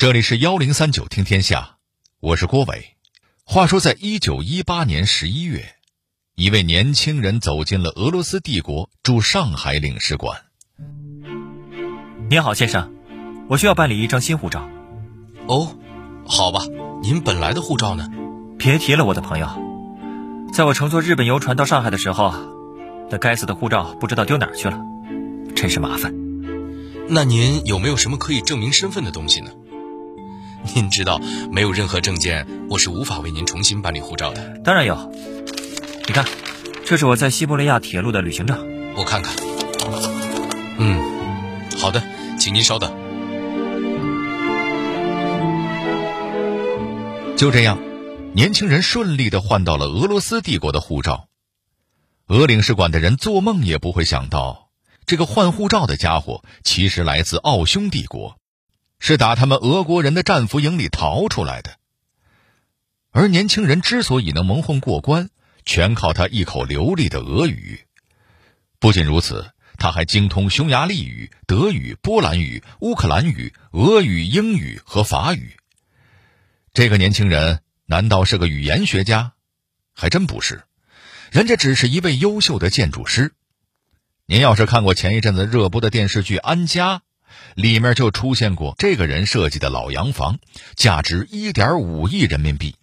这里是幺零三九听天下，我是郭伟。话说，在一九一八年十一月，一位年轻人走进了俄罗斯帝国驻上海领事馆。您好，先生，我需要办理一张新护照。哦，好吧，您本来的护照呢？别提了，我的朋友，在我乘坐日本游船到上海的时候，那该死的护照不知道丢哪儿去了，真是麻烦。那您有没有什么可以证明身份的东西呢？您知道，没有任何证件，我是无法为您重新办理护照的。当然有，你看，这是我在西伯利亚铁路的旅行证。我看看。嗯，好的，请您稍等。就这样，年轻人顺利的换到了俄罗斯帝国的护照。俄领事馆的人做梦也不会想到，这个换护照的家伙其实来自奥匈帝国。是打他们俄国人的战俘营里逃出来的，而年轻人之所以能蒙混过关，全靠他一口流利的俄语。不仅如此，他还精通匈牙利语、德语、波兰语、乌克兰语、俄语、英语和法语。这个年轻人难道是个语言学家？还真不是，人家只是一位优秀的建筑师。您要是看过前一阵子热播的电视剧《安家》。里面就出现过这个人设计的老洋房，价值一点五亿人民币。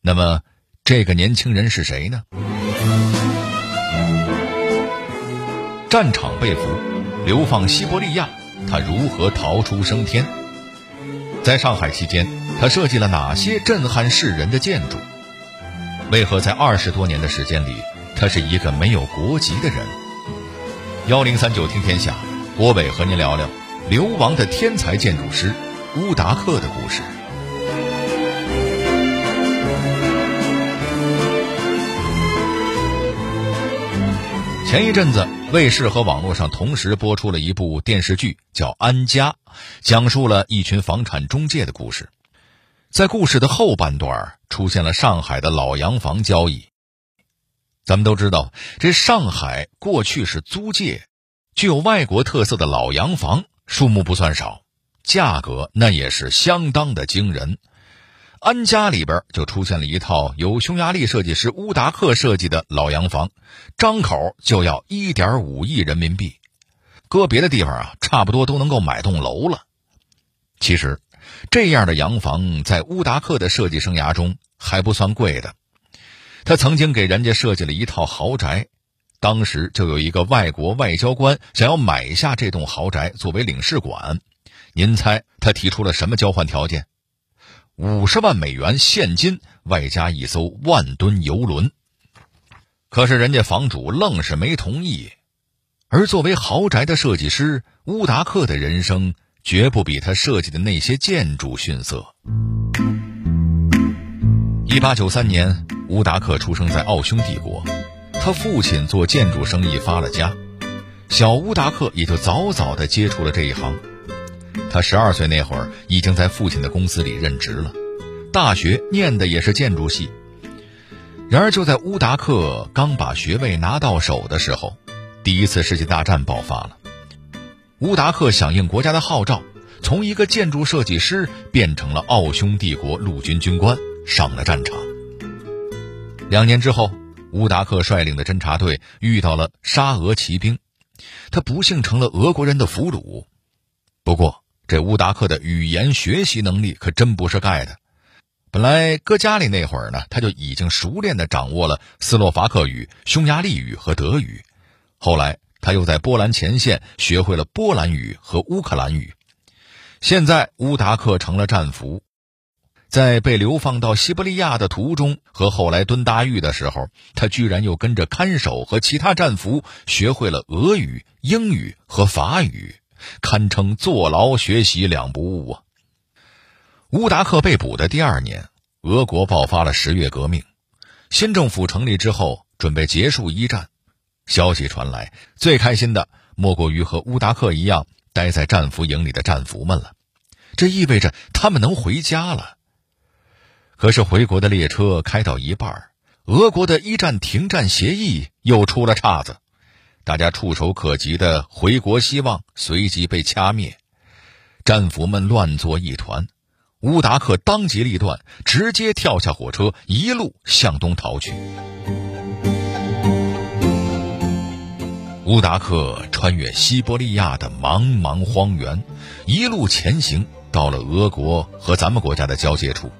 那么，这个年轻人是谁呢？战场被俘，流放西伯利亚，他如何逃出升天？在上海期间，他设计了哪些震撼世人的建筑？为何在二十多年的时间里，他是一个没有国籍的人？幺零三九听天下，郭伟和您聊聊。流亡的天才建筑师乌达克的故事。前一阵子，卫视和网络上同时播出了一部电视剧，叫《安家》，讲述了一群房产中介的故事。在故事的后半段，出现了上海的老洋房交易。咱们都知道，这上海过去是租界，具有外国特色的老洋房。数目不算少，价格那也是相当的惊人。安家里边就出现了一套由匈牙利设计师乌达克设计的老洋房，张口就要一点五亿人民币，搁别的地方啊，差不多都能够买栋楼了。其实，这样的洋房在乌达克的设计生涯中还不算贵的。他曾经给人家设计了一套豪宅。当时就有一个外国外交官想要买下这栋豪宅作为领事馆，您猜他提出了什么交换条件？五十万美元现金，外加一艘万吨游轮。可是人家房主愣是没同意。而作为豪宅的设计师乌达克的人生，绝不比他设计的那些建筑逊色。一八九三年，乌达克出生在奥匈帝国。他父亲做建筑生意发了家，小乌达克也就早早的接触了这一行。他十二岁那会儿已经在父亲的公司里任职了，大学念的也是建筑系。然而就在乌达克刚把学位拿到手的时候，第一次世界大战爆发了。乌达克响应国家的号召，从一个建筑设计师变成了奥匈帝国陆军军官，上了战场。两年之后。乌达克率领的侦察队遇到了沙俄骑兵，他不幸成了俄国人的俘虏。不过，这乌达克的语言学习能力可真不是盖的。本来搁家里那会儿呢，他就已经熟练的掌握了斯洛伐克语、匈牙利语和德语。后来，他又在波兰前线学会了波兰语和乌克兰语。现在，乌达克成了战俘。在被流放到西伯利亚的途中和后来蹲大狱的时候，他居然又跟着看守和其他战俘学会了俄语、英语和法语，堪称坐牢学习两不误啊！乌达克被捕的第二年，俄国爆发了十月革命，新政府成立之后，准备结束一战。消息传来，最开心的莫过于和乌达克一样待在战俘营里的战俘们了，这意味着他们能回家了。可是回国的列车开到一半，俄国的一战停战协议又出了岔子，大家触手可及的回国希望随即被掐灭。战俘们乱作一团。乌达克当机立断，直接跳下火车，一路向东逃去。乌达克穿越西伯利亚的茫茫荒原，一路前行，到了俄国和咱们国家的交界处。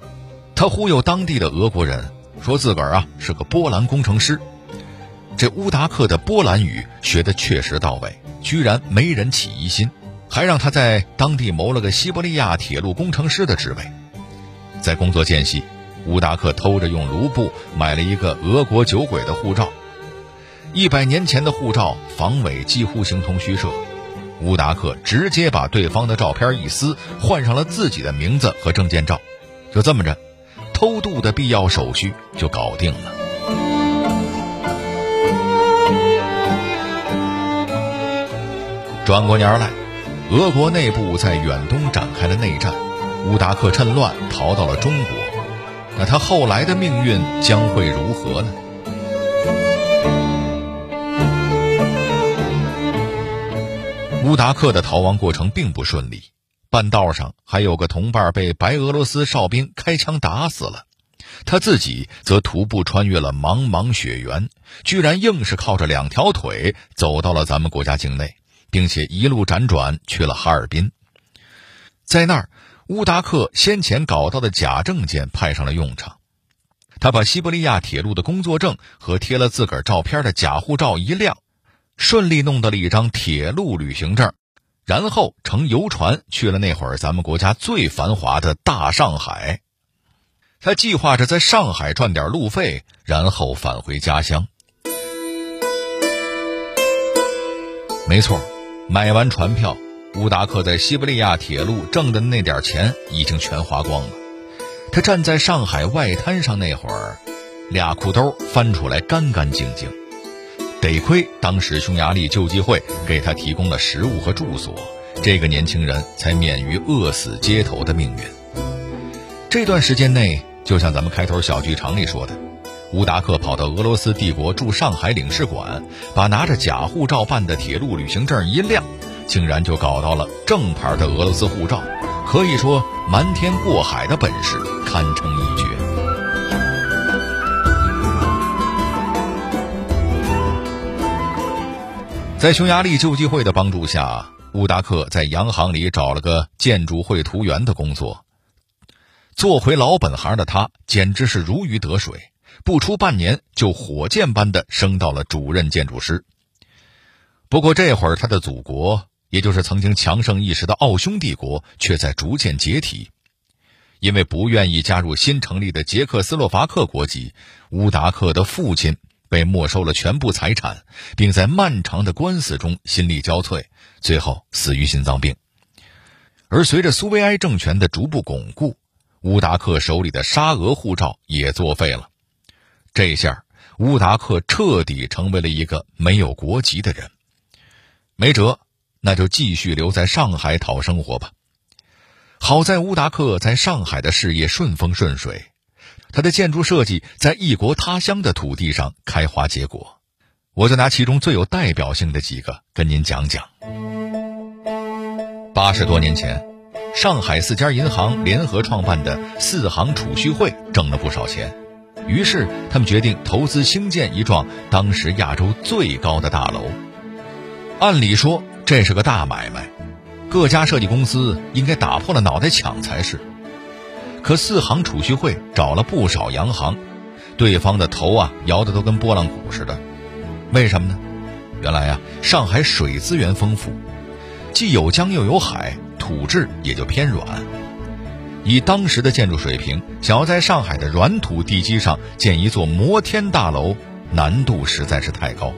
他忽悠当地的俄国人，说自个儿啊是个波兰工程师。这乌达克的波兰语学得确实到位，居然没人起疑心。还让他在当地谋了个西伯利亚铁路工程师的职位，在工作间隙，乌达克偷着用卢布买了一个俄国酒鬼的护照。一百年前的护照防伪几乎形同虚设，乌达克直接把对方的照片一撕，换上了自己的名字和证件照，就这么着，偷渡的必要手续就搞定了。转过年来。俄国内部在远东展开了内战，乌达克趁乱逃到了中国。那他后来的命运将会如何呢？乌达克的逃亡过程并不顺利，半道上还有个同伴被白俄罗斯哨兵开枪打死了，他自己则徒步穿越了茫茫雪原，居然硬是靠着两条腿走到了咱们国家境内。并且一路辗转去了哈尔滨，在那儿，乌达克先前搞到的假证件派上了用场。他把西伯利亚铁路的工作证和贴了自个儿照片的假护照一亮，顺利弄到了一张铁路旅行证，然后乘游船去了那会儿咱们国家最繁华的大上海。他计划着在上海赚点路费，然后返回家乡。没错。买完船票，乌达克在西伯利亚铁路挣的那点钱已经全花光了。他站在上海外滩上那会儿，俩裤兜翻出来干干净净。得亏当时匈牙利救济会给他提供了食物和住所，这个年轻人才免于饿死街头的命运。这段时间内，就像咱们开头小剧场里说的。乌达克跑到俄罗斯帝国驻上海领事馆，把拿着假护照办的铁路旅行证一亮，竟然就搞到了正牌的俄罗斯护照，可以说瞒天过海的本事堪称一绝。在匈牙利救济会的帮助下，乌达克在洋行里找了个建筑绘图员的工作，做回老本行的他简直是如鱼得水。不出半年，就火箭般的升到了主任建筑师。不过这会儿，他的祖国，也就是曾经强盛一时的奥匈帝国，却在逐渐解体。因为不愿意加入新成立的捷克斯洛伐克国籍，乌达克的父亲被没收了全部财产，并在漫长的官司中心力交瘁，最后死于心脏病。而随着苏维埃政权的逐步巩固，乌达克手里的沙俄护照也作废了。这下，乌达克彻底成为了一个没有国籍的人。没辙，那就继续留在上海讨生活吧。好在乌达克在上海的事业顺风顺水，他的建筑设计在异国他乡的土地上开花结果。我就拿其中最有代表性的几个跟您讲讲。八十多年前，上海四家银行联合创办的四行储蓄会挣了不少钱。于是，他们决定投资兴建一幢当时亚洲最高的大楼。按理说，这是个大买卖，各家设计公司应该打破了脑袋抢才是。可四行储蓄会找了不少洋行，对方的头啊摇得都跟拨浪鼓似的。为什么呢？原来啊，上海水资源丰富，既有江又有海，土质也就偏软。以当时的建筑水平，想要在上海的软土地基上建一座摩天大楼，难度实在是太高。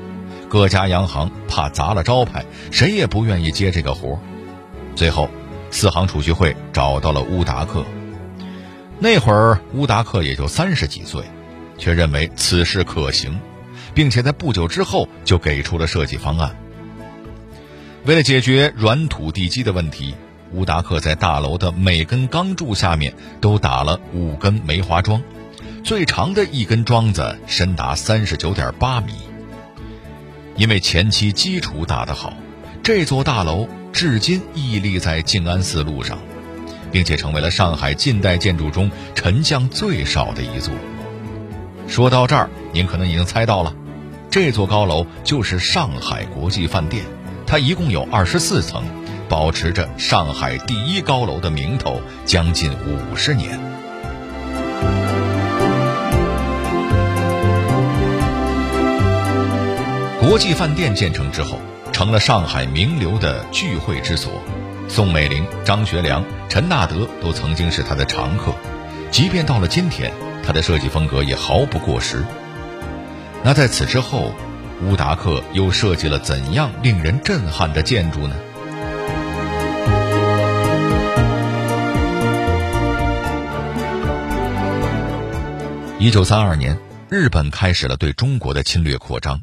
各家洋行怕砸了招牌，谁也不愿意接这个活。最后，四行储蓄会找到了乌达克。那会儿乌达克也就三十几岁，却认为此事可行，并且在不久之后就给出了设计方案。为了解决软土地基的问题。乌达克在大楼的每根钢柱下面都打了五根梅花桩，最长的一根桩子深达三十九点八米。因为前期基础打得好，这座大楼至今屹立在静安寺路上，并且成为了上海近代建筑中沉降最少的一座。说到这儿，您可能已经猜到了，这座高楼就是上海国际饭店，它一共有二十四层，保持着上海第一高楼的名头将近五十年。国际饭店建成之后，成了上海名流的聚会之所。宋美龄、张学良、陈纳德都曾经是他的常客。即便到了今天，他的设计风格也毫不过时。那在此之后，乌达克又设计了怎样令人震撼的建筑呢？一九三二年，日本开始了对中国的侵略扩张。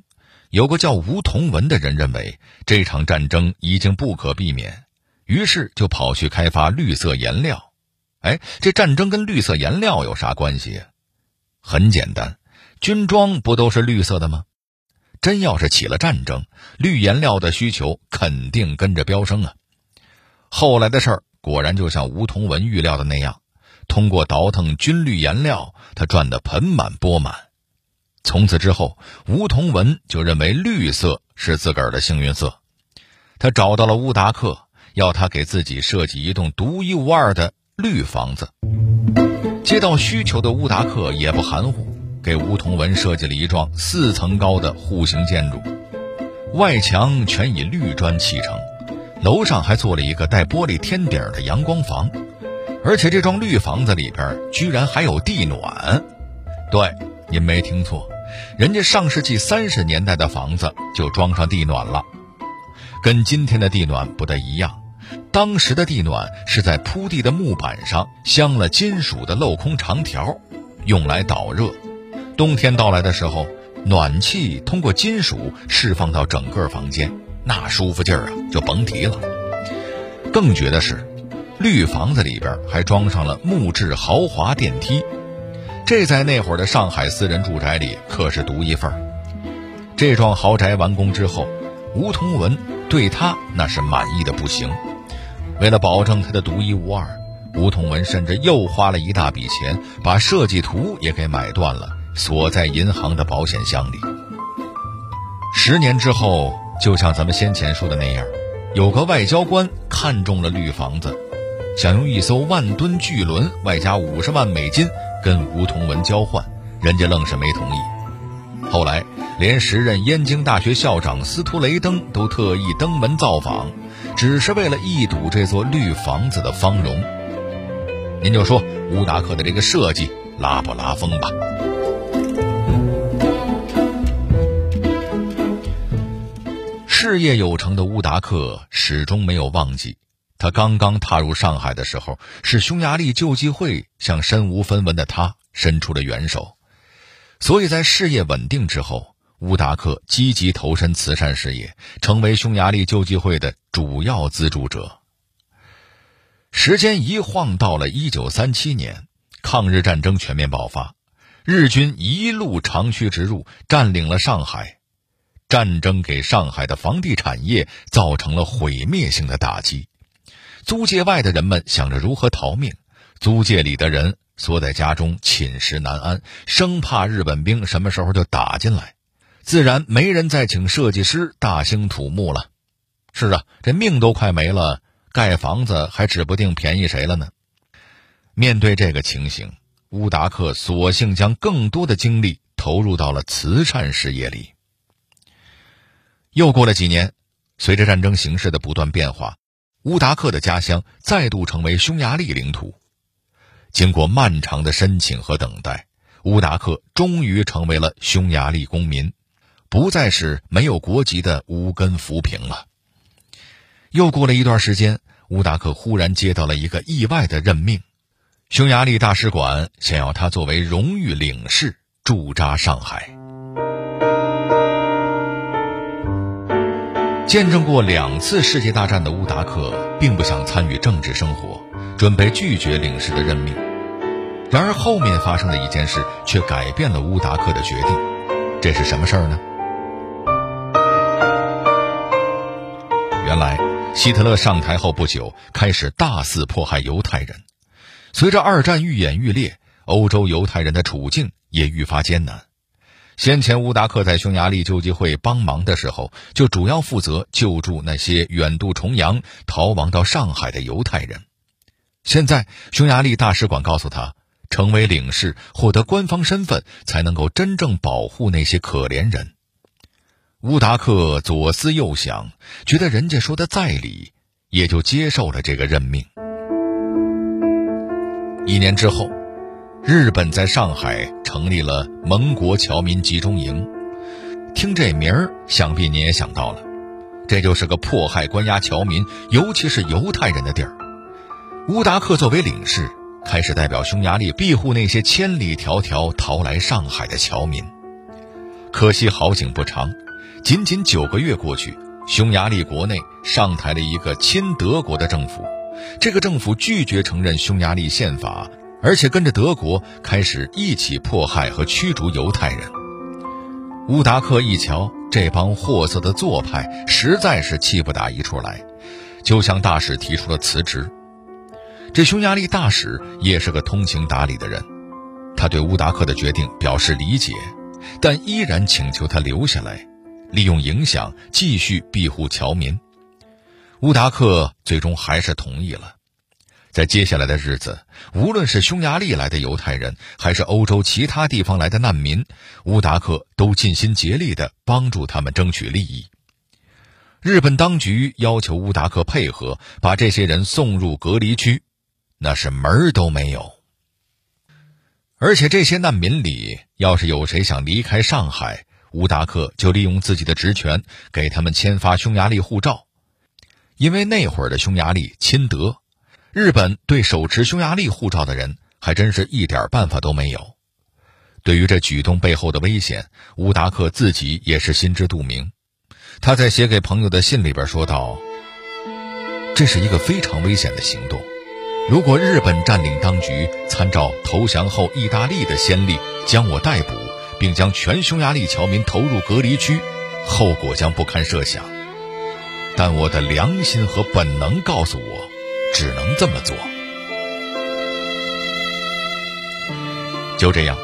有个叫吴同文的人认为这场战争已经不可避免，于是就跑去开发绿色颜料。哎，这战争跟绿色颜料有啥关系？很简单，军装不都是绿色的吗？真要是起了战争，绿颜料的需求肯定跟着飙升啊！后来的事儿果然就像吴同文预料的那样，通过倒腾军绿颜料，他赚得盆满钵满。从此之后，吴同文就认为绿色是自个儿的幸运色。他找到了乌达克，要他给自己设计一栋独一无二的绿房子。接到需求的乌达克也不含糊，给吴同文设计了一幢四层高的户型建筑，外墙全以绿砖砌成，楼上还做了一个带玻璃天顶的阳光房，而且这幢绿房子里边居然还有地暖。对。您没听错，人家上世纪三十年代的房子就装上地暖了，跟今天的地暖不太一样。当时的地暖是在铺地的木板上镶了金属的镂空长条，用来导热。冬天到来的时候，暖气通过金属释放到整个房间，那舒服劲儿啊，就甭提了。更绝的是，绿房子里边还装上了木质豪华电梯。这在那会儿的上海私人住宅里可是独一份儿。这幢豪宅完工之后，吴同文对他那是满意的不行。为了保证它的独一无二，吴同文甚至又花了一大笔钱把设计图也给买断了，锁在银行的保险箱里。十年之后，就像咱们先前说的那样，有个外交官看中了绿房子，想用一艘万吨巨轮外加五十万美金。跟吴同文交换，人家愣是没同意。后来，连时任燕京大学校长司徒雷登都特意登门造访，只是为了一睹这座绿房子的芳容。您就说乌达克的这个设计拉不拉风吧？事业有成的乌达克始终没有忘记。他刚刚踏入上海的时候，是匈牙利救济会向身无分文的他伸出了援手，所以在事业稳定之后，乌达克积极投身慈善事业，成为匈牙利救济会的主要资助者。时间一晃到了一九三七年，抗日战争全面爆发，日军一路长驱直入，占领了上海，战争给上海的房地产业造成了毁灭性的打击。租界外的人们想着如何逃命，租界里的人缩在家中寝食难安，生怕日本兵什么时候就打进来，自然没人再请设计师大兴土木了。是啊，这命都快没了，盖房子还指不定便宜谁了呢。面对这个情形，乌达克索性将更多的精力投入到了慈善事业里。又过了几年，随着战争形势的不断变化。乌达克的家乡再度成为匈牙利领土。经过漫长的申请和等待，乌达克终于成为了匈牙利公民，不再是没有国籍的无根浮萍了。又过了一段时间，乌达克忽然接到了一个意外的任命：匈牙利大使馆想要他作为荣誉领事驻扎上海。见证过两次世界大战的乌达克并不想参与政治生活，准备拒绝领事的任命。然而后面发生的一件事却改变了乌达克的决定。这是什么事儿呢？原来，希特勒上台后不久，开始大肆迫害犹太人。随着二战愈演愈烈，欧洲犹太人的处境也愈发艰难。先前乌达克在匈牙利救济会帮忙的时候，就主要负责救助那些远渡重洋逃亡到上海的犹太人。现在，匈牙利大使馆告诉他，成为领事，获得官方身份，才能够真正保护那些可怜人。乌达克左思右想，觉得人家说的在理，也就接受了这个任命。一年之后，日本在上海成立了盟国侨民集中营。听这名儿，想必你也想到了，这就是个迫害关押侨民，尤其是犹太人的地儿。乌达克作为领事，开始代表匈牙利庇护那些千里迢迢逃来上海的侨民。可惜好景不长。仅仅九个月过去，匈牙利国内上台了一个亲德国的政府。这个政府拒绝承认匈牙利宪法，而且跟着德国开始一起迫害和驱逐犹太人。乌达克一瞧这帮货色的做派，实在是气不打一处来，就向大使提出了辞职。这匈牙利大使也是个通情达理的人，他对乌达克的决定表示理解，但依然请求他留下来。利用影响继续庇护侨民，乌达克最终还是同意了。在接下来的日子，无论是匈牙利来的犹太人，还是欧洲其他地方来的难民，乌达克都尽心竭力地帮助他们争取利益。日本当局要求乌达克配合，把这些人送入隔离区，那是门儿都没有。而且这些难民里，要是有谁想离开上海，乌达克就利用自己的职权给他们签发匈牙利护照，因为那会儿的匈牙利亲德，日本对手持匈牙利护照的人还真是一点办法都没有。对于这举动背后的危险，乌达克自己也是心知肚明。他在写给朋友的信里边说道：“这是一个非常危险的行动，如果日本占领当局参照投降后意大利的先例将我逮捕。”并将全匈牙利侨民投入隔离区，后果将不堪设想。但我的良心和本能告诉我，只能这么做。就这样，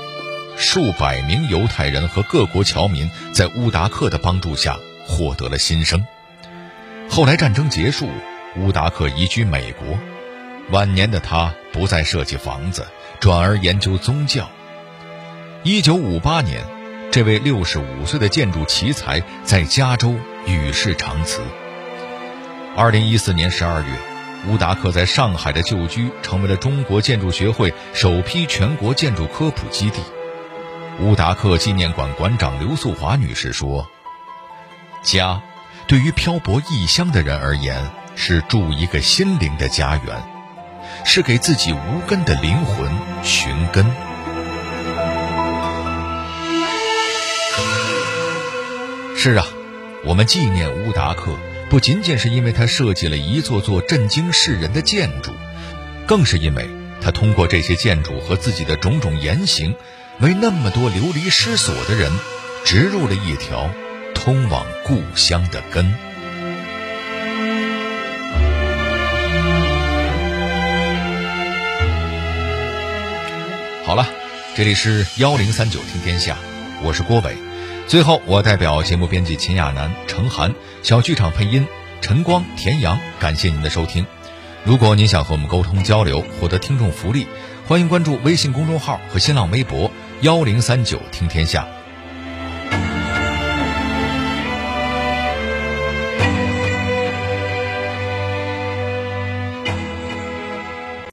数百名犹太人和各国侨民在乌达克的帮助下获得了新生。后来战争结束，乌达克移居美国，晚年的他不再设计房子，转而研究宗教。一九五八年，这位六十五岁的建筑奇才在加州与世长辞。二零一四年十二月，乌达克在上海的旧居成为了中国建筑学会首批全国建筑科普基地。乌达克纪念馆馆长刘素华女士说：“家，对于漂泊异乡的人而言，是筑一个心灵的家园，是给自己无根的灵魂寻根。”是啊，我们纪念乌达克，不仅仅是因为他设计了一座座震惊世人的建筑，更是因为他通过这些建筑和自己的种种言行，为那么多流离失所的人植入了一条通往故乡的根。好了，这里是幺零三九听天下，我是郭伟。最后，我代表节目编辑秦亚楠、程涵，小剧场配音陈光、田阳，感谢您的收听。如果您想和我们沟通交流，获得听众福利，欢迎关注微信公众号和新浪微博幺零三九听天下。